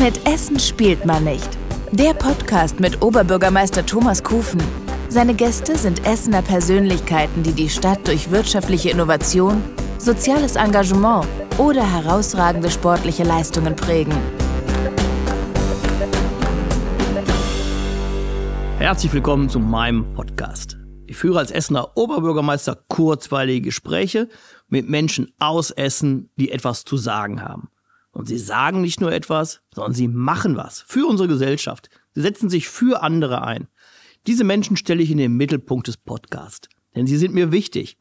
Mit Essen spielt man nicht. Der Podcast mit Oberbürgermeister Thomas Kufen. Seine Gäste sind Essener Persönlichkeiten, die die Stadt durch wirtschaftliche Innovation, soziales Engagement oder herausragende sportliche Leistungen prägen. Herzlich willkommen zu meinem Podcast. Ich führe als Essener Oberbürgermeister kurzweilige Gespräche mit Menschen aus Essen, die etwas zu sagen haben. Und sie sagen nicht nur etwas, sondern sie machen was für unsere Gesellschaft. Sie setzen sich für andere ein. Diese Menschen stelle ich in den Mittelpunkt des Podcasts, denn sie sind mir wichtig.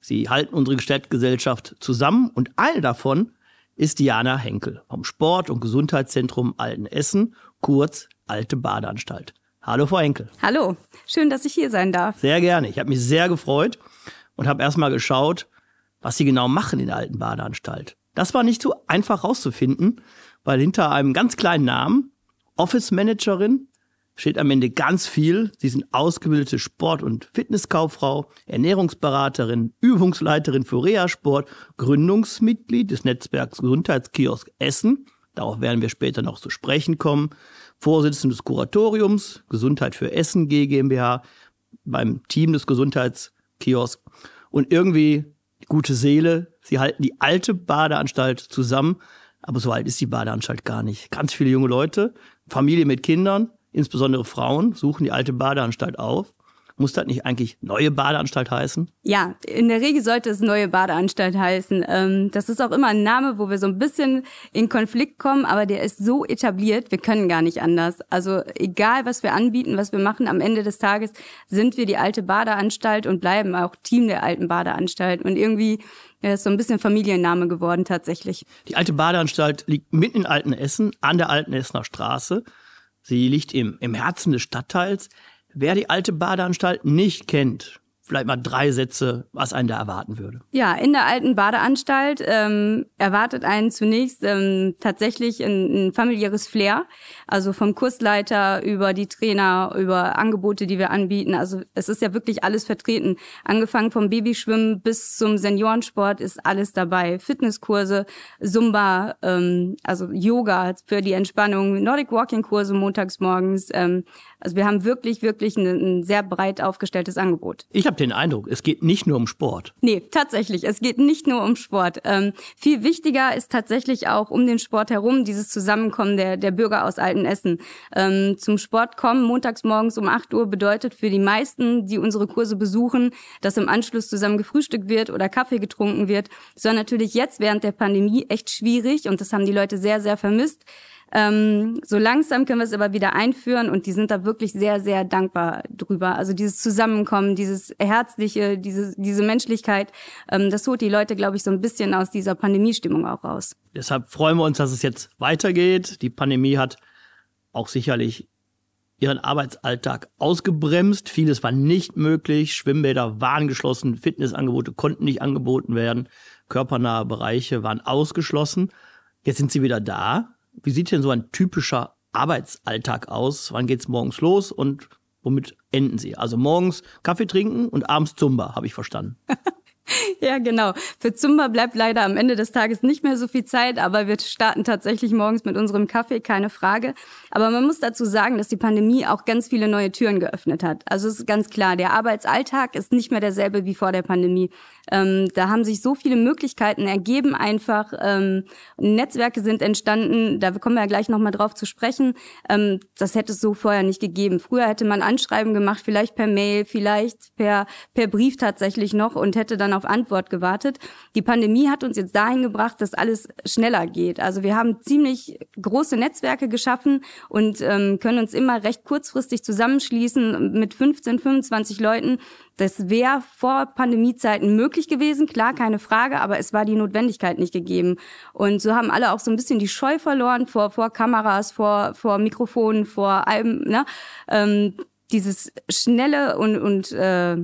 Sie halten unsere Stadtgesellschaft zusammen und eine davon ist Diana Henkel vom Sport- und Gesundheitszentrum Alten Essen, kurz Alte Badeanstalt. Hallo, Frau Henkel. Hallo, schön, dass ich hier sein darf. Sehr gerne. Ich habe mich sehr gefreut und habe erstmal geschaut, was Sie genau machen in der Alten Badeanstalt. Das war nicht so einfach rauszufinden, weil hinter einem ganz kleinen Namen, Office Managerin, steht am Ende ganz viel. Sie sind ausgebildete Sport- und Fitnesskauffrau, Ernährungsberaterin, Übungsleiterin für Reha-Sport, Gründungsmitglied des Netzwerks Gesundheitskiosk Essen. Darauf werden wir später noch zu sprechen kommen. Vorsitzende des Kuratoriums Gesundheit für Essen GmbH beim Team des Gesundheitskiosk und irgendwie gute Seele, Sie halten die alte Badeanstalt zusammen, aber so alt ist die Badeanstalt gar nicht. Ganz viele junge Leute, Familie mit Kindern, insbesondere Frauen, suchen die alte Badeanstalt auf. Muss das nicht eigentlich neue Badeanstalt heißen? Ja, in der Regel sollte es neue Badeanstalt heißen. Ähm, das ist auch immer ein Name, wo wir so ein bisschen in Konflikt kommen, aber der ist so etabliert, wir können gar nicht anders. Also egal, was wir anbieten, was wir machen, am Ende des Tages sind wir die alte Badeanstalt und bleiben auch Team der alten Badeanstalt. Und irgendwie ja, ist so ein bisschen Familienname geworden tatsächlich. Die alte Badeanstalt liegt mitten in Altenessen, an der Alten Essener Straße. Sie liegt im, im Herzen des Stadtteils. Wer die alte Badeanstalt nicht kennt, vielleicht mal drei Sätze, was einen da erwarten würde. Ja, in der alten Badeanstalt ähm, erwartet einen zunächst ähm, tatsächlich ein, ein familiäres Flair. Also vom Kursleiter über die Trainer, über Angebote, die wir anbieten. Also es ist ja wirklich alles vertreten. Angefangen vom Babyschwimmen bis zum Seniorensport ist alles dabei. Fitnesskurse, Zumba, ähm, also Yoga für die Entspannung, Nordic Walking Kurse montags morgens. Ähm, also wir haben wirklich, wirklich ein, ein sehr breit aufgestelltes Angebot. Ich habe den Eindruck, es geht nicht nur um Sport. Nee, tatsächlich, es geht nicht nur um Sport. Ähm, viel wichtiger ist tatsächlich auch um den Sport herum dieses Zusammenkommen der, der Bürger aus Altenessen. Ähm, zum Sport kommen montags morgens um 8 Uhr bedeutet für die meisten, die unsere Kurse besuchen, dass im Anschluss zusammen gefrühstückt wird oder Kaffee getrunken wird. Das war natürlich jetzt während der Pandemie echt schwierig und das haben die Leute sehr, sehr vermisst. Ähm, so langsam können wir es aber wieder einführen und die sind da wirklich sehr, sehr dankbar drüber. Also dieses Zusammenkommen, dieses Herzliche, diese, diese Menschlichkeit, ähm, das holt die Leute, glaube ich, so ein bisschen aus dieser Pandemiestimmung auch raus. Deshalb freuen wir uns, dass es jetzt weitergeht. Die Pandemie hat auch sicherlich ihren Arbeitsalltag ausgebremst. Vieles war nicht möglich. Schwimmbäder waren geschlossen, Fitnessangebote konnten nicht angeboten werden, körpernahe Bereiche waren ausgeschlossen. Jetzt sind sie wieder da. Wie sieht denn so ein typischer Arbeitsalltag aus? Wann geht's morgens los und womit enden Sie? Also morgens Kaffee trinken und abends Zumba, habe ich verstanden. Ja, genau. Für Zumba bleibt leider am Ende des Tages nicht mehr so viel Zeit, aber wir starten tatsächlich morgens mit unserem Kaffee, keine Frage. Aber man muss dazu sagen, dass die Pandemie auch ganz viele neue Türen geöffnet hat. Also es ist ganz klar, der Arbeitsalltag ist nicht mehr derselbe wie vor der Pandemie. Ähm, da haben sich so viele Möglichkeiten ergeben einfach. Ähm, Netzwerke sind entstanden, da kommen wir ja gleich nochmal drauf zu sprechen. Ähm, das hätte es so vorher nicht gegeben. Früher hätte man Anschreiben gemacht, vielleicht per Mail, vielleicht per, per Brief tatsächlich noch und hätte dann auf Antwort gewartet. Die Pandemie hat uns jetzt dahin gebracht, dass alles schneller geht. Also wir haben ziemlich große Netzwerke geschaffen und ähm, können uns immer recht kurzfristig zusammenschließen mit 15, 25 Leuten das wäre vor Pandemiezeiten möglich gewesen, klar, keine Frage, aber es war die Notwendigkeit nicht gegeben. Und so haben alle auch so ein bisschen die Scheu verloren vor, vor Kameras, vor, vor Mikrofonen, vor allem, ne? Ähm, dieses schnelle und, und äh,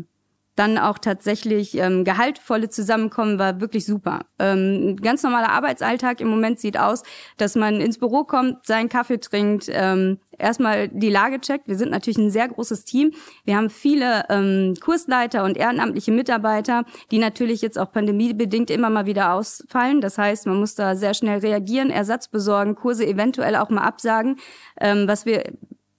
dann auch tatsächlich ähm, gehaltvolle Zusammenkommen war wirklich super. Ähm, ganz normaler Arbeitsalltag im Moment sieht aus, dass man ins Büro kommt, seinen Kaffee trinkt, ähm, erstmal die Lage checkt. Wir sind natürlich ein sehr großes Team. Wir haben viele ähm, Kursleiter und ehrenamtliche Mitarbeiter, die natürlich jetzt auch pandemiebedingt immer mal wieder ausfallen. Das heißt, man muss da sehr schnell reagieren, Ersatz besorgen, Kurse eventuell auch mal absagen. Ähm, was wir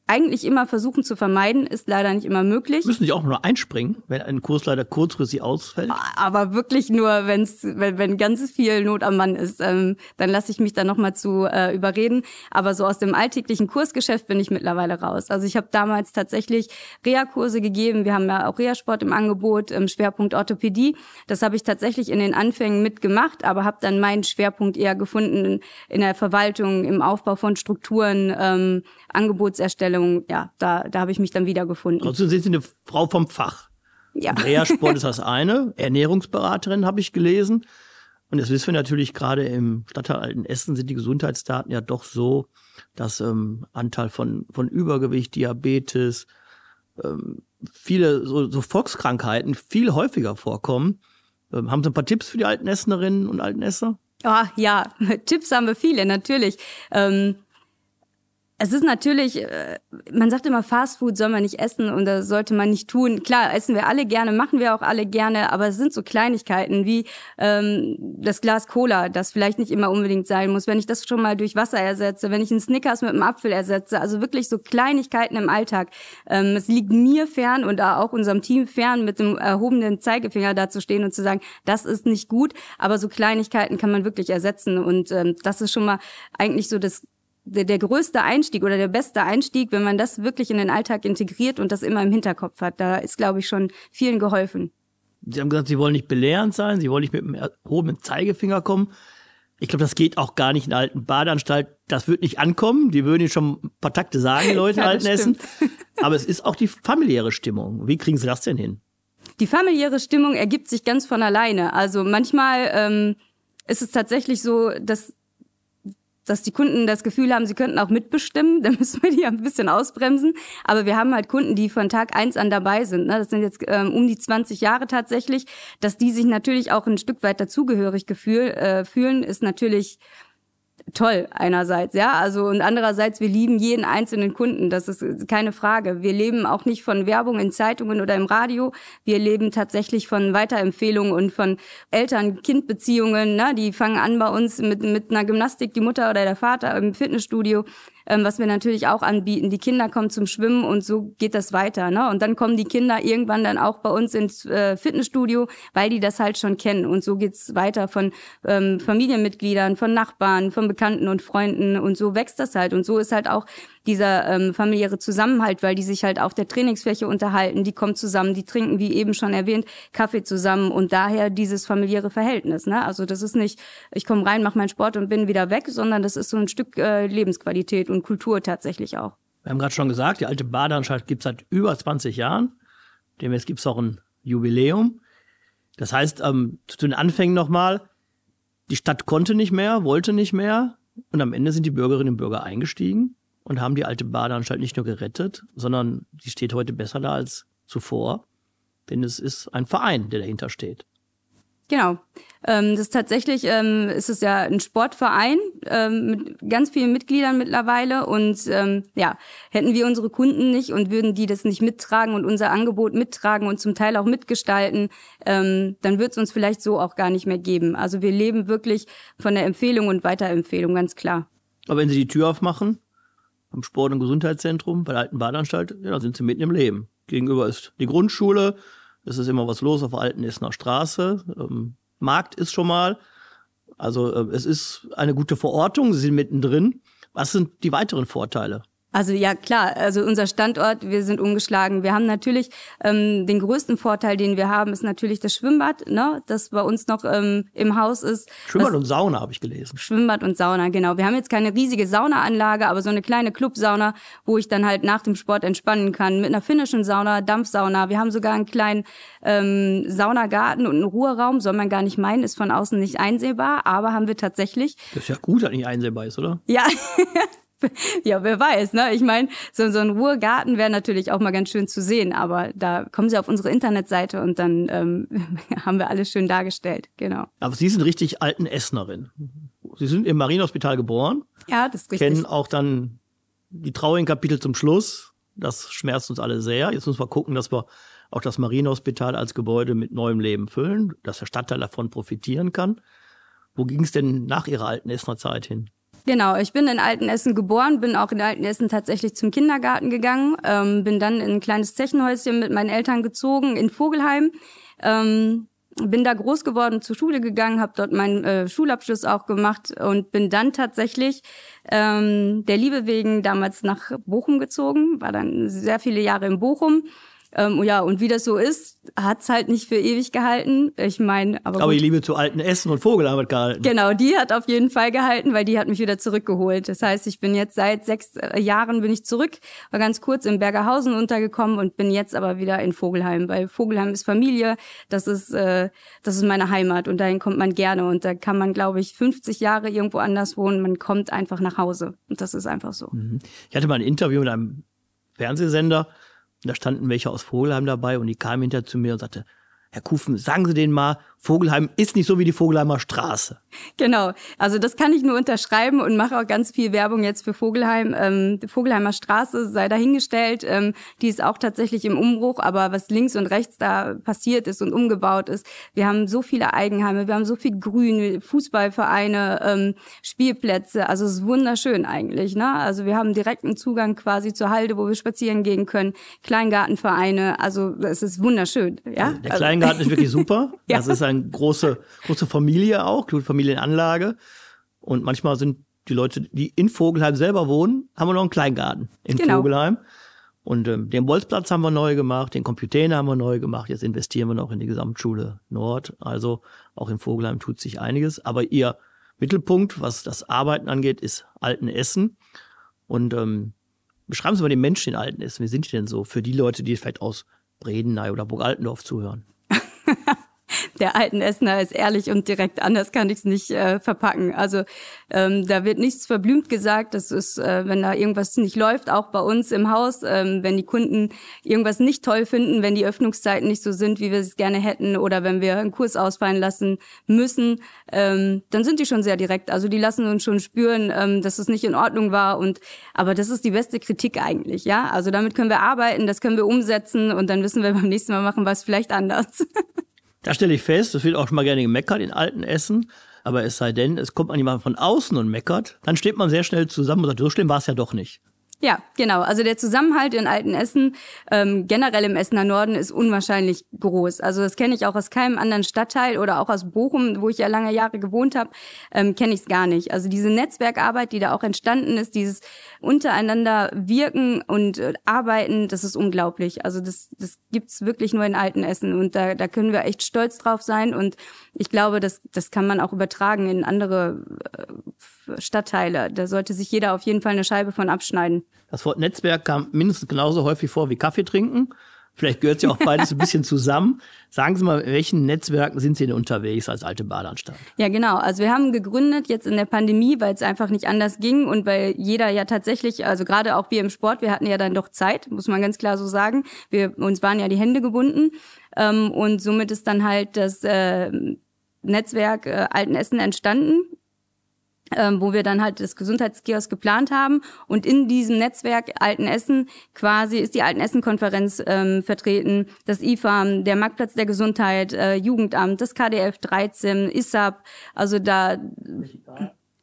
eigentlich immer versuchen zu vermeiden, ist leider nicht immer möglich. Müssen Sie auch nur einspringen, wenn ein Kursleiter kurzfristig ausfällt? Aber wirklich nur, wenn's, wenn, wenn ganz viel Not am Mann ist, ähm, dann lasse ich mich da nochmal zu äh, überreden. Aber so aus dem alltäglichen Kursgeschäft bin ich mittlerweile raus. Also ich habe damals tatsächlich Reha-Kurse gegeben. Wir haben ja auch Reha-Sport im Angebot, im Schwerpunkt Orthopädie. Das habe ich tatsächlich in den Anfängen mitgemacht, aber habe dann meinen Schwerpunkt eher gefunden in der Verwaltung, im Aufbau von Strukturen, ähm, Angebotserstellung, ja, da, da habe ich mich dann wiedergefunden. Also sind Sie eine Frau vom Fach. Ja. Reha-Sport ist das eine, Ernährungsberaterin habe ich gelesen. Und jetzt wissen wir natürlich gerade im Stadtteil Altenessen sind die Gesundheitsdaten ja doch so, dass ähm, Anteil von, von Übergewicht, Diabetes, ähm, viele so, so Volkskrankheiten viel häufiger vorkommen. Ähm, haben Sie ein paar Tipps für die Altenessenerinnen und Altenesser? Ah, ja, Tipps haben wir viele, natürlich. Ähm, es ist natürlich, äh, man sagt immer, Fast Food soll man nicht essen und das sollte man nicht tun. Klar, essen wir alle gerne, machen wir auch alle gerne, aber es sind so Kleinigkeiten wie ähm, das Glas Cola, das vielleicht nicht immer unbedingt sein muss. Wenn ich das schon mal durch Wasser ersetze, wenn ich einen Snickers mit einem Apfel ersetze, also wirklich so Kleinigkeiten im Alltag. Ähm, es liegt mir fern und auch unserem Team fern, mit dem erhobenen Zeigefinger da zu stehen und zu sagen, das ist nicht gut, aber so Kleinigkeiten kann man wirklich ersetzen und ähm, das ist schon mal eigentlich so das der, der größte Einstieg oder der beste Einstieg, wenn man das wirklich in den Alltag integriert und das immer im Hinterkopf hat. Da ist, glaube ich, schon vielen geholfen. Sie haben gesagt, Sie wollen nicht belehrend sein, Sie wollen nicht mit dem erhobenen Zeigefinger kommen. Ich glaube, das geht auch gar nicht in der alten Badeanstalt. Das wird nicht ankommen. Die würden Ihnen schon ein paar Takte sagen, die Leute in ja, Altenessen. Aber es ist auch die familiäre Stimmung. Wie kriegen Sie das denn hin? Die familiäre Stimmung ergibt sich ganz von alleine. Also manchmal ähm, ist es tatsächlich so, dass dass die Kunden das Gefühl haben, sie könnten auch mitbestimmen. Da müssen wir die ein bisschen ausbremsen. Aber wir haben halt Kunden, die von Tag eins an dabei sind. Ne? Das sind jetzt ähm, um die 20 Jahre tatsächlich. Dass die sich natürlich auch ein Stück weit dazugehörig gefühl, äh, fühlen, ist natürlich toll einerseits, ja, also und andererseits wir lieben jeden einzelnen Kunden, das ist keine Frage. Wir leben auch nicht von Werbung in Zeitungen oder im Radio, wir leben tatsächlich von Weiterempfehlungen und von Eltern-Kind-Beziehungen, ne? die fangen an bei uns mit mit einer Gymnastik, die Mutter oder der Vater im Fitnessstudio ähm, was wir natürlich auch anbieten. Die Kinder kommen zum Schwimmen und so geht das weiter. Ne? Und dann kommen die Kinder irgendwann dann auch bei uns ins äh, Fitnessstudio, weil die das halt schon kennen. Und so geht's weiter von ähm, Familienmitgliedern, von Nachbarn, von Bekannten und Freunden. Und so wächst das halt. Und so ist halt auch dieser ähm, familiäre Zusammenhalt, weil die sich halt auf der Trainingsfläche unterhalten, die kommen zusammen, die trinken, wie eben schon erwähnt, Kaffee zusammen und daher dieses familiäre Verhältnis. Ne? Also das ist nicht, ich komme rein, mache meinen Sport und bin wieder weg, sondern das ist so ein Stück äh, Lebensqualität und Kultur tatsächlich auch. Wir haben gerade schon gesagt, die alte Badeanstalt gibt es seit über 20 Jahren. Demnächst gibt es auch ein Jubiläum. Das heißt, ähm, zu den Anfängen nochmal, die Stadt konnte nicht mehr, wollte nicht mehr und am Ende sind die Bürgerinnen und Bürger eingestiegen und haben die alte Badeanstalt nicht nur gerettet, sondern sie steht heute besser da als zuvor, denn es ist ein Verein, der dahinter steht. Genau. Ähm, das ist tatsächlich ähm, ist es ja ein Sportverein ähm, mit ganz vielen Mitgliedern mittlerweile und ähm, ja hätten wir unsere Kunden nicht und würden die das nicht mittragen und unser Angebot mittragen und zum Teil auch mitgestalten, ähm, dann wird es uns vielleicht so auch gar nicht mehr geben. Also wir leben wirklich von der Empfehlung und Weiterempfehlung ganz klar. Aber wenn Sie die Tür aufmachen am Sport- und Gesundheitszentrum bei der alten Badeanstalt, ja, da sind Sie mitten im Leben. Gegenüber ist die Grundschule, es ist immer was los auf der alten Essener Straße. Ähm, Markt ist schon mal. Also äh, es ist eine gute Verortung, Sie sind mittendrin. Was sind die weiteren Vorteile? Also ja, klar, also unser Standort, wir sind umgeschlagen. Wir haben natürlich ähm, den größten Vorteil, den wir haben, ist natürlich das Schwimmbad, ne, das bei uns noch ähm, im Haus ist. Schwimmbad und Sauna habe ich gelesen. Schwimmbad und Sauna, genau. Wir haben jetzt keine riesige Saunaanlage, aber so eine kleine Clubsauna, wo ich dann halt nach dem Sport entspannen kann. Mit einer finnischen Sauna, Dampfsauna. Wir haben sogar einen kleinen ähm, Saunagarten und einen Ruheraum, soll man gar nicht meinen, ist von außen nicht einsehbar, aber haben wir tatsächlich. Das ist ja gut, dass nicht einsehbar ist, oder? Ja. ja, wer weiß, ne? Ich meine, so, so ein Ruhrgarten wäre natürlich auch mal ganz schön zu sehen, aber da kommen Sie auf unsere Internetseite und dann ähm, haben wir alles schön dargestellt, genau. Aber Sie sind richtig alten Essnerin. Sie sind im Marienhospital geboren. Ja, das ist richtig. Kennen auch dann die traurigen Kapitel zum Schluss. Das schmerzt uns alle sehr. Jetzt müssen wir gucken, dass wir auch das Marienhospital als Gebäude mit neuem Leben füllen, dass der Stadtteil davon profitieren kann. Wo ging es denn nach Ihrer alten Essener Zeit hin? Genau, ich bin in Altenessen geboren, bin auch in Altenessen tatsächlich zum Kindergarten gegangen, ähm, bin dann in ein kleines Zechenhäuschen mit meinen Eltern gezogen in Vogelheim. Ähm, bin da groß geworden, zur Schule gegangen, habe dort meinen äh, Schulabschluss auch gemacht und bin dann tatsächlich ähm, der Liebe wegen damals nach Bochum gezogen, war dann sehr viele Jahre in Bochum ähm, ja, und wie das so ist, hat's halt nicht für ewig gehalten. Ich meine, aber. Aber die Liebe zu alten Essen und Vogel hat gehalten. Genau, die hat auf jeden Fall gehalten, weil die hat mich wieder zurückgeholt. Das heißt, ich bin jetzt seit sechs äh, Jahren bin ich zurück, war ganz kurz in Bergerhausen untergekommen und bin jetzt aber wieder in Vogelheim, weil Vogelheim ist Familie, das ist, äh, das ist meine Heimat und dahin kommt man gerne und da kann man, glaube ich, 50 Jahre irgendwo anders wohnen, man kommt einfach nach Hause und das ist einfach so. Mhm. Ich hatte mal ein Interview mit einem Fernsehsender, da standen welche aus Vogelheim dabei und die kamen hinter zu mir und sagte, Herr Kufen, sagen Sie denen mal, Vogelheim ist nicht so wie die Vogelheimer Straße. Genau, also das kann ich nur unterschreiben und mache auch ganz viel Werbung jetzt für Vogelheim. Ähm, die Vogelheimer Straße sei dahingestellt, ähm, die ist auch tatsächlich im Umbruch, aber was links und rechts da passiert ist und umgebaut ist, wir haben so viele Eigenheime, wir haben so viel Grün, Fußballvereine, ähm, Spielplätze, also es ist wunderschön eigentlich. Ne? Also wir haben direkten Zugang quasi zur Halde, wo wir spazieren gehen können, Kleingartenvereine, also es ist wunderschön. Ja? Also der Kleingarten ist wirklich super. ja. Das ist eine große, große Familie auch, Familienanlage. Und manchmal sind die Leute, die in Vogelheim selber wohnen, haben wir noch einen Kleingarten in genau. Vogelheim. Und ähm, den Bolzplatz haben wir neu gemacht, den Computer haben wir neu gemacht. Jetzt investieren wir noch in die Gesamtschule Nord. Also auch in Vogelheim tut sich einiges. Aber ihr Mittelpunkt, was das Arbeiten angeht, ist Altenessen. Und ähm, beschreiben Sie mal den Menschen in Altenessen. Wie sind die denn so für die Leute, die vielleicht aus Bredeney oder Burg Altendorf zuhören? Der alten Essener ist ehrlich und direkt, anders kann ich es nicht äh, verpacken. Also ähm, da wird nichts verblümt gesagt. Das ist, äh, wenn da irgendwas nicht läuft, auch bei uns im Haus, ähm, wenn die Kunden irgendwas nicht toll finden, wenn die Öffnungszeiten nicht so sind, wie wir es gerne hätten, oder wenn wir einen Kurs ausfallen lassen müssen, ähm, dann sind die schon sehr direkt. Also die lassen uns schon spüren, ähm, dass es nicht in Ordnung war. Und aber das ist die beste Kritik eigentlich, ja. Also damit können wir arbeiten, das können wir umsetzen und dann wissen wir beim nächsten Mal machen wir es vielleicht anders. Da stelle ich fest, es wird auch schon mal gerne gemeckert in alten Essen. Aber es sei denn, es kommt man jemand von außen und meckert, dann steht man sehr schnell zusammen und sagt, so schlimm war es ja doch nicht. Ja, genau. Also der Zusammenhalt in Altenessen, ähm, generell im Essener Norden, ist unwahrscheinlich groß. Also das kenne ich auch aus keinem anderen Stadtteil oder auch aus Bochum, wo ich ja lange Jahre gewohnt habe, ähm, kenne ich es gar nicht. Also diese Netzwerkarbeit, die da auch entstanden ist, dieses untereinander wirken und äh, arbeiten, das ist unglaublich. Also das, das gibt's wirklich nur in Altenessen und da, da können wir echt stolz drauf sein und ich glaube, das, das kann man auch übertragen in andere äh, Stadtteile. Da sollte sich jeder auf jeden Fall eine Scheibe von abschneiden. Das Wort Netzwerk kam mindestens genauso häufig vor wie Kaffee trinken. Vielleicht gehört ja auch beides ein bisschen zusammen. Sagen Sie mal, in welchen Netzwerken sind Sie denn unterwegs als alte Badeanstalt? Ja, genau. Also wir haben gegründet jetzt in der Pandemie, weil es einfach nicht anders ging und weil jeder ja tatsächlich, also gerade auch wir im Sport, wir hatten ja dann doch Zeit, muss man ganz klar so sagen. Wir, uns waren ja die Hände gebunden ähm, und somit ist dann halt das äh, Netzwerk äh, Altenessen entstanden ähm, wo wir dann halt das Gesundheitskiosk geplant haben. Und in diesem Netzwerk Altenessen quasi ist die Altenessen-Konferenz ähm, vertreten, das IFAM, der Marktplatz der Gesundheit, äh, Jugendamt, das KDF 13, ISAP, also da...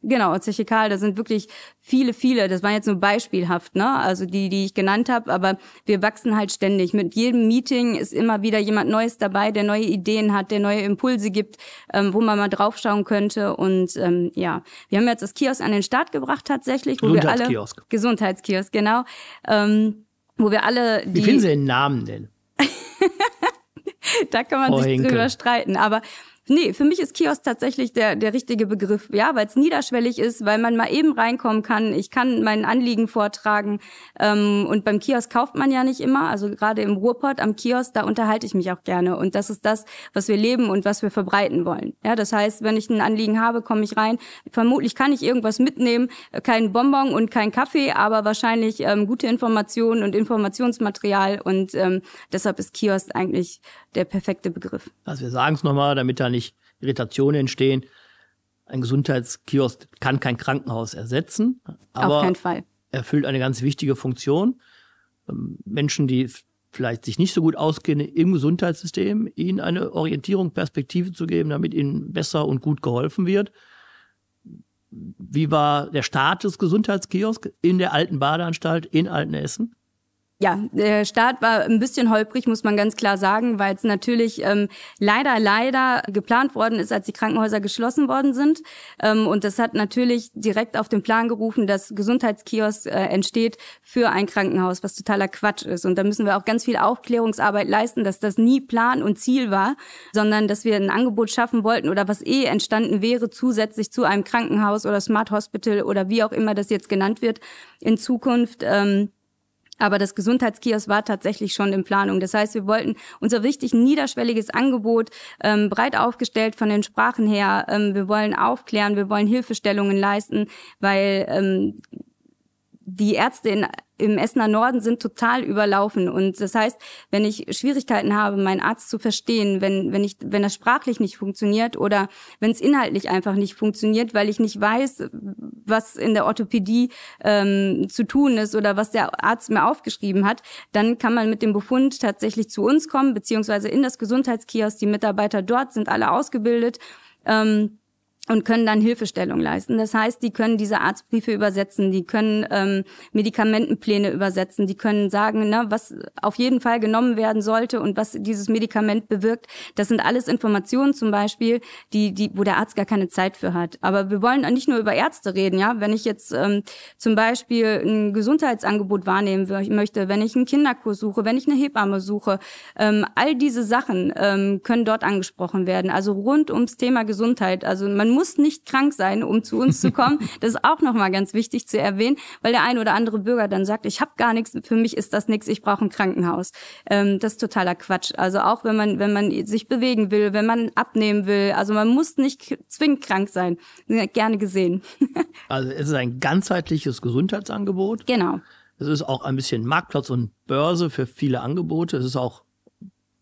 Genau, Zechikal, da sind wirklich viele, viele, das war jetzt nur beispielhaft, ne? Also die, die ich genannt habe, aber wir wachsen halt ständig. Mit jedem Meeting ist immer wieder jemand Neues dabei, der neue Ideen hat, der neue Impulse gibt, ähm, wo man mal draufschauen könnte. Und ähm, ja, wir haben jetzt das Kiosk an den Start gebracht tatsächlich, wo wir alle Gesundheitskiosk, genau, ähm, wo wir alle die. Wie finden Sie den Namen denn? da kann man Frau sich Hinke. drüber streiten, aber Nee, für mich ist Kiosk tatsächlich der, der richtige Begriff, ja, weil es niederschwellig ist, weil man mal eben reinkommen kann. Ich kann mein Anliegen vortragen. Ähm, und beim Kiosk kauft man ja nicht immer. Also gerade im Ruhrpott am Kiosk, da unterhalte ich mich auch gerne. Und das ist das, was wir leben und was wir verbreiten wollen. Ja, das heißt, wenn ich ein Anliegen habe, komme ich rein. Vermutlich kann ich irgendwas mitnehmen, kein Bonbon und kein Kaffee, aber wahrscheinlich ähm, gute Informationen und Informationsmaterial. Und ähm, deshalb ist Kiosk eigentlich der perfekte Begriff. Also wir sagen es nochmal, damit da nicht Irritationen entstehen. Ein Gesundheitskiosk kann kein Krankenhaus ersetzen, aber Auf keinen Fall. erfüllt eine ganz wichtige Funktion. Ähm, Menschen, die vielleicht sich nicht so gut auskennen im Gesundheitssystem, ihnen eine Orientierung, Perspektive zu geben, damit ihnen besser und gut geholfen wird. Wie war der Start des Gesundheitskiosks in der alten Badeanstalt in Altenessen? Ja, der Start war ein bisschen holprig, muss man ganz klar sagen, weil es natürlich ähm, leider, leider geplant worden ist, als die Krankenhäuser geschlossen worden sind. Ähm, und das hat natürlich direkt auf den Plan gerufen, dass Gesundheitskiosk äh, entsteht für ein Krankenhaus, was totaler Quatsch ist. Und da müssen wir auch ganz viel Aufklärungsarbeit leisten, dass das nie Plan und Ziel war, sondern dass wir ein Angebot schaffen wollten oder was eh entstanden wäre, zusätzlich zu einem Krankenhaus oder Smart Hospital oder wie auch immer das jetzt genannt wird in Zukunft. Ähm, aber das Gesundheitskiosk war tatsächlich schon in Planung. Das heißt, wir wollten unser wichtig niederschwelliges Angebot ähm, breit aufgestellt von den Sprachen her. Ähm, wir wollen aufklären, wir wollen Hilfestellungen leisten, weil ähm, die Ärzte in im Essener Norden sind total überlaufen. Und das heißt, wenn ich Schwierigkeiten habe, meinen Arzt zu verstehen, wenn, wenn, ich, wenn das sprachlich nicht funktioniert oder wenn es inhaltlich einfach nicht funktioniert, weil ich nicht weiß, was in der Orthopädie ähm, zu tun ist oder was der Arzt mir aufgeschrieben hat, dann kann man mit dem Befund tatsächlich zu uns kommen, beziehungsweise in das Gesundheitskiosk. Die Mitarbeiter dort sind alle ausgebildet. Ähm, und können dann Hilfestellung leisten. Das heißt, die können diese Arztbriefe übersetzen, die können ähm, Medikamentenpläne übersetzen, die können sagen, ne, was auf jeden Fall genommen werden sollte und was dieses Medikament bewirkt. Das sind alles Informationen zum Beispiel, die, die, wo der Arzt gar keine Zeit für hat. Aber wir wollen nicht nur über Ärzte reden, ja. Wenn ich jetzt ähm, zum Beispiel ein Gesundheitsangebot wahrnehmen möchte, wenn ich einen Kinderkurs suche, wenn ich eine Hebamme suche, ähm, all diese Sachen ähm, können dort angesprochen werden. Also rund ums Thema Gesundheit. Also man muss nicht krank sein, um zu uns zu kommen. Das ist auch nochmal ganz wichtig zu erwähnen, weil der ein oder andere Bürger dann sagt, ich habe gar nichts, für mich ist das nichts, ich brauche ein Krankenhaus. Ähm, das ist totaler Quatsch. Also auch wenn man, wenn man sich bewegen will, wenn man abnehmen will, also man muss nicht zwingend krank sein. Gerne gesehen. also es ist ein ganzheitliches Gesundheitsangebot. Genau. Es ist auch ein bisschen Marktplatz und Börse für viele Angebote. Es ist auch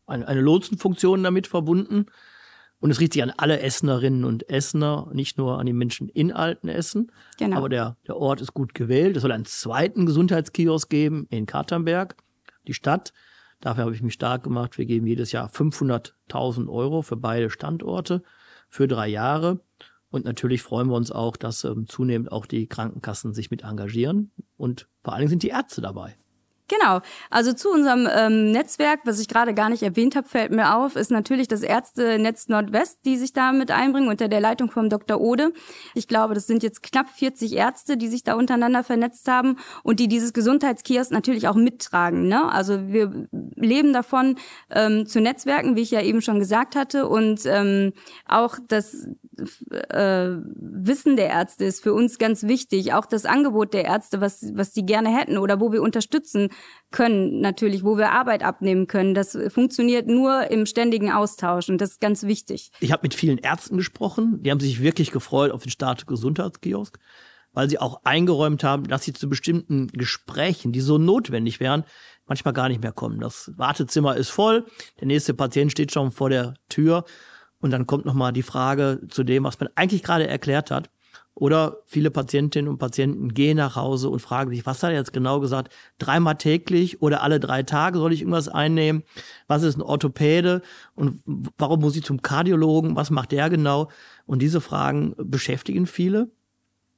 eine, eine Lotsenfunktion damit verbunden. Und es richtet sich an alle Essenerinnen und Essener, nicht nur an die Menschen in Altenessen. Genau. Aber der, der Ort ist gut gewählt. Es soll einen zweiten Gesundheitskiosk geben in Katernberg, die Stadt. Dafür habe ich mich stark gemacht. Wir geben jedes Jahr 500.000 Euro für beide Standorte für drei Jahre. Und natürlich freuen wir uns auch, dass ähm, zunehmend auch die Krankenkassen sich mit engagieren. Und vor allen Dingen sind die Ärzte dabei. Genau. Also zu unserem ähm, Netzwerk, was ich gerade gar nicht erwähnt habe, fällt mir auf, ist natürlich das Ärztenetz Nordwest, die sich da mit einbringen unter der Leitung vom Dr. Ode. Ich glaube, das sind jetzt knapp 40 Ärzte, die sich da untereinander vernetzt haben und die dieses Gesundheitskiosk natürlich auch mittragen. Ne? Also wir leben davon ähm, zu Netzwerken, wie ich ja eben schon gesagt hatte, und ähm, auch das äh, Wissen der Ärzte ist für uns ganz wichtig. Auch das Angebot der Ärzte, was was die gerne hätten oder wo wir unterstützen können, natürlich, wo wir Arbeit abnehmen können. Das funktioniert nur im ständigen Austausch und das ist ganz wichtig. Ich habe mit vielen Ärzten gesprochen, die haben sich wirklich gefreut auf den Start Gesundheitskiosk, weil sie auch eingeräumt haben, dass sie zu bestimmten Gesprächen, die so notwendig wären, manchmal gar nicht mehr kommen. Das Wartezimmer ist voll, der nächste Patient steht schon vor der Tür und dann kommt nochmal die Frage zu dem, was man eigentlich gerade erklärt hat. Oder viele Patientinnen und Patienten gehen nach Hause und fragen sich, was hat er jetzt genau gesagt? Dreimal täglich oder alle drei Tage soll ich irgendwas einnehmen? Was ist ein Orthopäde? Und warum muss ich zum Kardiologen? Was macht der genau? Und diese Fragen beschäftigen viele.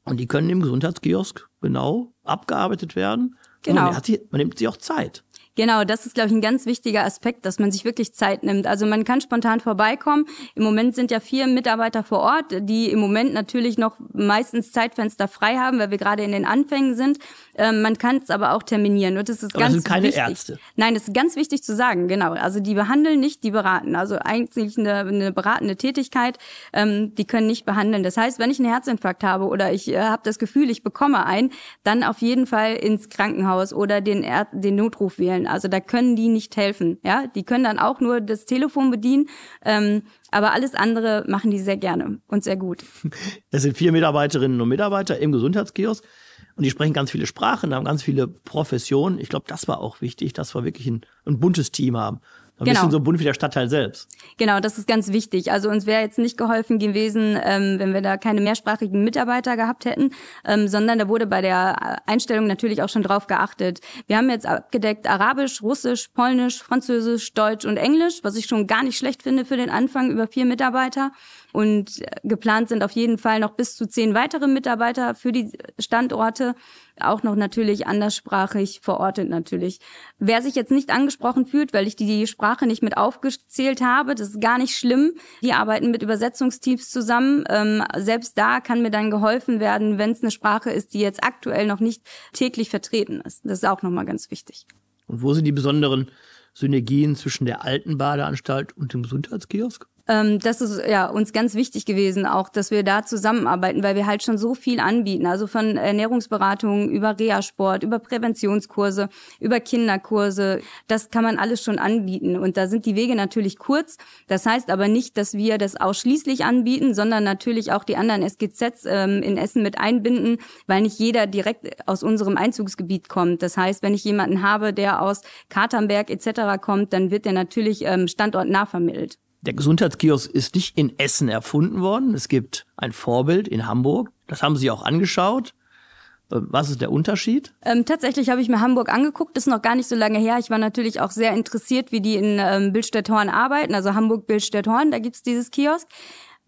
Und die können im Gesundheitskiosk genau abgearbeitet werden. Genau. Man, sich, man nimmt sich auch Zeit. Genau, das ist, glaube ich, ein ganz wichtiger Aspekt, dass man sich wirklich Zeit nimmt. Also man kann spontan vorbeikommen. Im Moment sind ja vier Mitarbeiter vor Ort, die im Moment natürlich noch meistens Zeitfenster frei haben, weil wir gerade in den Anfängen sind. Ähm, man kann es aber auch terminieren. Und das ist aber ganz das sind keine wichtig. Ärzte. Nein, das ist ganz wichtig zu sagen, genau. Also die behandeln nicht, die beraten. Also eigentlich eine, eine beratende Tätigkeit, ähm, die können nicht behandeln. Das heißt, wenn ich einen Herzinfarkt habe oder ich äh, habe das Gefühl, ich bekomme einen, dann auf jeden Fall ins Krankenhaus oder den, den Notruf wählen. Also da können die nicht helfen. Ja, die können dann auch nur das Telefon bedienen. Ähm, aber alles andere machen die sehr gerne und sehr gut. Es sind vier Mitarbeiterinnen und Mitarbeiter im Gesundheitskiosk und die sprechen ganz viele Sprachen, haben ganz viele Professionen. Ich glaube, das war auch wichtig, dass wir wirklich ein, ein buntes Team haben. Ein Genau. bisschen so bunt wie der Stadtteil selbst. Genau, das ist ganz wichtig. Also uns wäre jetzt nicht geholfen gewesen, ähm, wenn wir da keine mehrsprachigen Mitarbeiter gehabt hätten, ähm, sondern da wurde bei der Einstellung natürlich auch schon drauf geachtet. Wir haben jetzt abgedeckt Arabisch, Russisch, Polnisch, Französisch, Deutsch und Englisch, was ich schon gar nicht schlecht finde für den Anfang über vier Mitarbeiter. Und geplant sind auf jeden Fall noch bis zu zehn weitere Mitarbeiter für die Standorte. Auch noch natürlich anderssprachig verortet natürlich. Wer sich jetzt nicht angesprochen fühlt, weil ich die Sprache nicht mit aufgezählt habe, das ist gar nicht schlimm. Die arbeiten mit Übersetzungsteams zusammen. Ähm, selbst da kann mir dann geholfen werden, wenn es eine Sprache ist, die jetzt aktuell noch nicht täglich vertreten ist. Das ist auch nochmal ganz wichtig. Und wo sind die besonderen Synergien zwischen der alten Badeanstalt und dem Gesundheitskiosk? Ähm, das ist ja uns ganz wichtig gewesen, auch, dass wir da zusammenarbeiten, weil wir halt schon so viel anbieten. Also von Ernährungsberatungen über Reha-Sport, über Präventionskurse, über Kinderkurse. Das kann man alles schon anbieten. Und da sind die Wege natürlich kurz. Das heißt aber nicht, dass wir das ausschließlich anbieten, sondern natürlich auch die anderen SGZs ähm, in Essen mit einbinden, weil nicht jeder direkt aus unserem Einzugsgebiet kommt. Das heißt, wenn ich jemanden habe, der aus Katernberg etc. kommt, dann wird der natürlich ähm, standortnah vermittelt. Der Gesundheitskiosk ist nicht in Essen erfunden worden. Es gibt ein Vorbild in Hamburg. Das haben Sie auch angeschaut. Äh, Was ist der Unterschied? Ähm, tatsächlich habe ich mir Hamburg angeguckt, das ist noch gar nicht so lange her. Ich war natürlich auch sehr interessiert, wie die in ähm, Billstedt-Horn arbeiten, also Hamburg-Billstedt-Horn, da gibt's dieses Kiosk.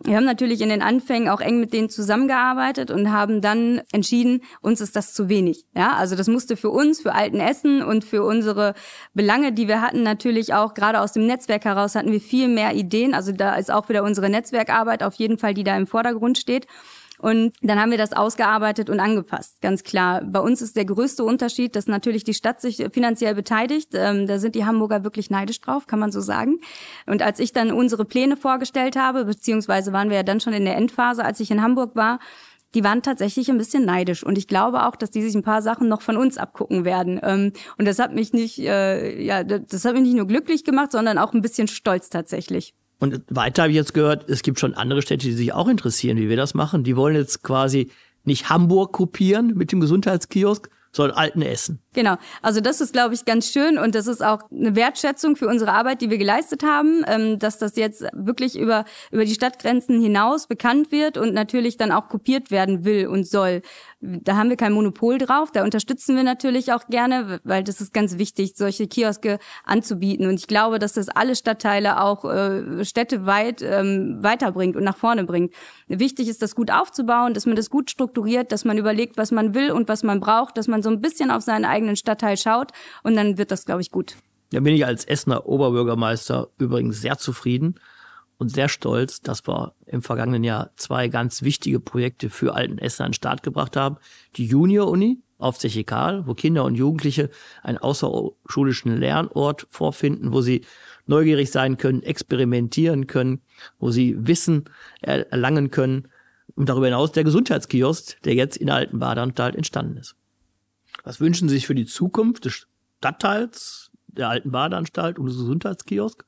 Wir haben natürlich in den Anfängen auch eng mit denen zusammengearbeitet und haben dann entschieden, uns ist das zu wenig. Ja, also das musste für uns, für Alten Essen und für unsere Belange, die wir hatten, natürlich auch gerade aus dem Netzwerk heraus hatten wir viel mehr Ideen. Also da ist auch wieder unsere Netzwerkarbeit auf jeden Fall, die da im Vordergrund steht. Und dann haben wir das ausgearbeitet und angepasst, ganz klar. Bei uns ist der größte Unterschied, dass natürlich die Stadt sich finanziell beteiligt. Ähm, da sind die Hamburger wirklich neidisch drauf, kann man so sagen. Und als ich dann unsere Pläne vorgestellt habe, beziehungsweise waren wir ja dann schon in der Endphase, als ich in Hamburg war, die waren tatsächlich ein bisschen neidisch. Und ich glaube auch, dass die sich ein paar Sachen noch von uns abgucken werden. Ähm, und das hat mich nicht, äh, ja, das hat mich nicht nur glücklich gemacht, sondern auch ein bisschen stolz tatsächlich. Und weiter habe ich jetzt gehört, es gibt schon andere Städte, die sich auch interessieren, wie wir das machen. Die wollen jetzt quasi nicht Hamburg kopieren mit dem Gesundheitskiosk, sondern alten Essen. Genau. Also das ist, glaube ich, ganz schön und das ist auch eine Wertschätzung für unsere Arbeit, die wir geleistet haben, ähm, dass das jetzt wirklich über, über die Stadtgrenzen hinaus bekannt wird und natürlich dann auch kopiert werden will und soll. Da haben wir kein Monopol drauf, da unterstützen wir natürlich auch gerne, weil das ist ganz wichtig, solche Kioske anzubieten. Und ich glaube, dass das alle Stadtteile auch äh, städteweit ähm, weiterbringt und nach vorne bringt. Wichtig ist, das gut aufzubauen, dass man das gut strukturiert, dass man überlegt, was man will und was man braucht, dass man so ein bisschen auf seinen eigenen Stadtteil schaut und dann wird das, glaube ich, gut. Da bin ich als Essener Oberbürgermeister übrigens sehr zufrieden und sehr stolz, dass wir im vergangenen Jahr zwei ganz wichtige Projekte für Alten Essen an den Start gebracht haben. Die Junior-Uni auf Zechikal, wo Kinder und Jugendliche einen außerschulischen Lernort vorfinden, wo sie neugierig sein können, experimentieren können, wo sie Wissen erlangen können. Und darüber hinaus der Gesundheitskiosk, der jetzt in der alten Badeanstalt entstanden ist. Was wünschen Sie sich für die Zukunft des Stadtteils, der alten Badeanstalt und des Gesundheitskiosk?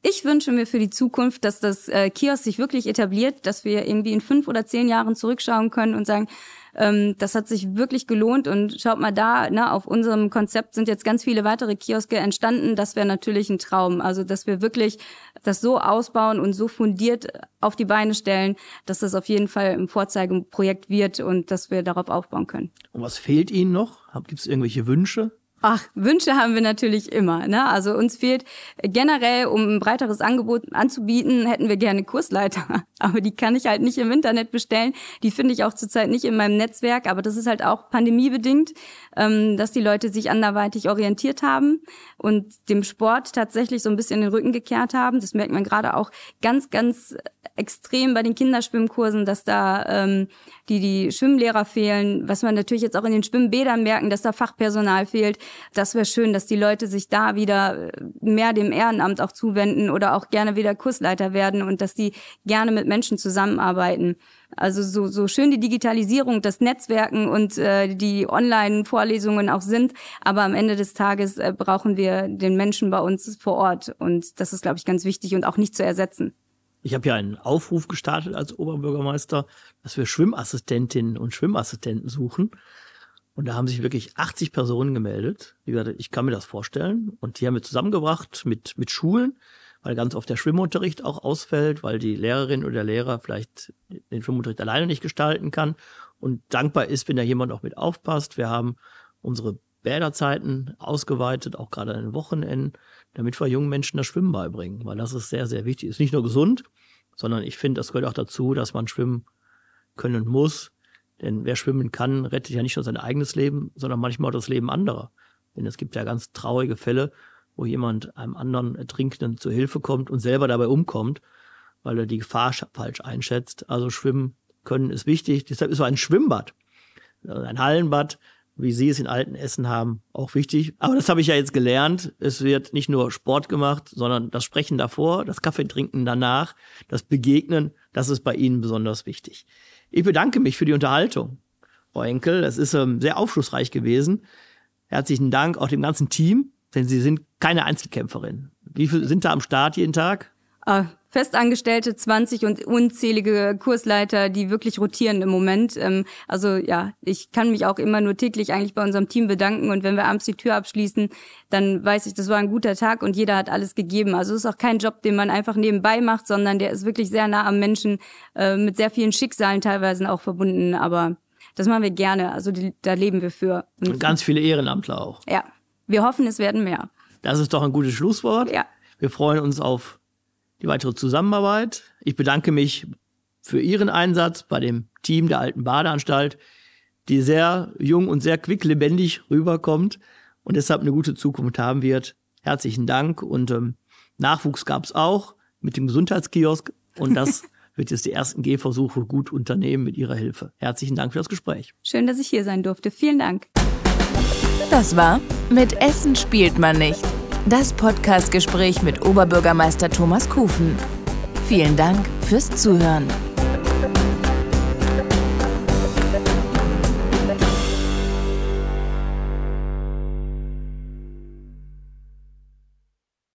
Ich wünsche mir für die Zukunft, dass das äh, Kiosk sich wirklich etabliert, dass wir irgendwie in fünf oder zehn Jahren zurückschauen können und sagen, ähm, das hat sich wirklich gelohnt und schaut mal da, ne, auf unserem Konzept sind jetzt ganz viele weitere Kioske entstanden. Das wäre natürlich ein Traum. Also, dass wir wirklich das so ausbauen und so fundiert auf die Beine stellen, dass das auf jeden Fall ein Vorzeigeprojekt wird und dass wir darauf aufbauen können. Und was fehlt Ihnen noch? Gibt es irgendwelche Wünsche? Ach, Wünsche haben wir natürlich immer. Ne? Also uns fehlt generell, um ein breiteres Angebot anzubieten, hätten wir gerne Kursleiter. Aber die kann ich halt nicht im Internet bestellen. Die finde ich auch zurzeit nicht in meinem Netzwerk. Aber das ist halt auch pandemiebedingt, ähm, dass die Leute sich anderweitig orientiert haben und dem Sport tatsächlich so ein bisschen den Rücken gekehrt haben. Das merkt man gerade auch ganz, ganz extrem bei den Kinderschwimmkursen, dass da ähm, die, die Schwimmlehrer fehlen. Was man natürlich jetzt auch in den Schwimmbädern merken, dass da Fachpersonal fehlt das wäre schön, dass die Leute sich da wieder äh, mehr dem Ehrenamt auch zuwenden oder auch gerne wieder Kursleiter werden und dass die gerne mit Menschen zusammenarbeiten. Also so, so schön die Digitalisierung, das Netzwerken und äh, die Online-Vorlesungen auch sind, aber am Ende des Tages äh, brauchen wir den Menschen bei uns vor Ort und das ist, glaube ich, ganz wichtig und auch nicht zu ersetzen. Ich habe ja einen Aufruf gestartet als Oberbürgermeister, dass wir Schwimmassistentinnen und Schwimmassistenten suchen. Und da haben sich wirklich 80 Personen gemeldet. Ich kann mir das vorstellen. Und die haben wir zusammengebracht mit, mit Schulen, weil ganz oft der Schwimmunterricht auch ausfällt, weil die Lehrerin oder der Lehrer vielleicht den Schwimmunterricht alleine nicht gestalten kann und dankbar ist, wenn da jemand auch mit aufpasst. Wir haben unsere Bäderzeiten ausgeweitet, auch gerade an den Wochenenden, damit wir jungen Menschen das Schwimmen beibringen, weil das ist sehr, sehr wichtig. Ist nicht nur gesund, sondern ich finde, das gehört auch dazu, dass man schwimmen können muss, denn wer schwimmen kann, rettet ja nicht nur sein eigenes Leben, sondern manchmal auch das Leben anderer. Denn es gibt ja ganz traurige Fälle, wo jemand einem anderen Ertrinkenden zu Hilfe kommt und selber dabei umkommt, weil er die Gefahr falsch einschätzt. Also schwimmen können ist wichtig. Deshalb ist so ein Schwimmbad, also ein Hallenbad, wie Sie es in Altenessen haben, auch wichtig. Aber das habe ich ja jetzt gelernt. Es wird nicht nur Sport gemacht, sondern das Sprechen davor, das Kaffeetrinken danach, das Begegnen, das ist bei Ihnen besonders wichtig. Ich bedanke mich für die Unterhaltung, Frau Enkel. Es ist ähm, sehr aufschlussreich gewesen. Herzlichen Dank auch dem ganzen Team, denn Sie sind keine Einzelkämpferin. Wie viele sind da am Start jeden Tag? Ah, Festangestellte 20 und unzählige Kursleiter, die wirklich rotieren im Moment. Ähm, also ja, ich kann mich auch immer nur täglich eigentlich bei unserem Team bedanken und wenn wir abends die Tür abschließen, dann weiß ich, das war ein guter Tag und jeder hat alles gegeben. Also es ist auch kein Job, den man einfach nebenbei macht, sondern der ist wirklich sehr nah am Menschen, äh, mit sehr vielen Schicksalen teilweise auch verbunden. Aber das machen wir gerne. Also die, da leben wir für. Und, und ganz viele Ehrenamtler auch. Ja, wir hoffen, es werden mehr. Das ist doch ein gutes Schlusswort. Ja. Wir freuen uns auf die weitere Zusammenarbeit. Ich bedanke mich für Ihren Einsatz bei dem Team der Alten Badeanstalt, die sehr jung und sehr quicklebendig rüberkommt und deshalb eine gute Zukunft haben wird. Herzlichen Dank und ähm, Nachwuchs gab es auch mit dem Gesundheitskiosk und das wird jetzt die ersten Gehversuche gut unternehmen mit Ihrer Hilfe. Herzlichen Dank für das Gespräch. Schön, dass ich hier sein durfte. Vielen Dank. Das war Mit Essen spielt man nicht das Podcastgespräch mit Oberbürgermeister Thomas Kufen. Vielen Dank fürs Zuhören.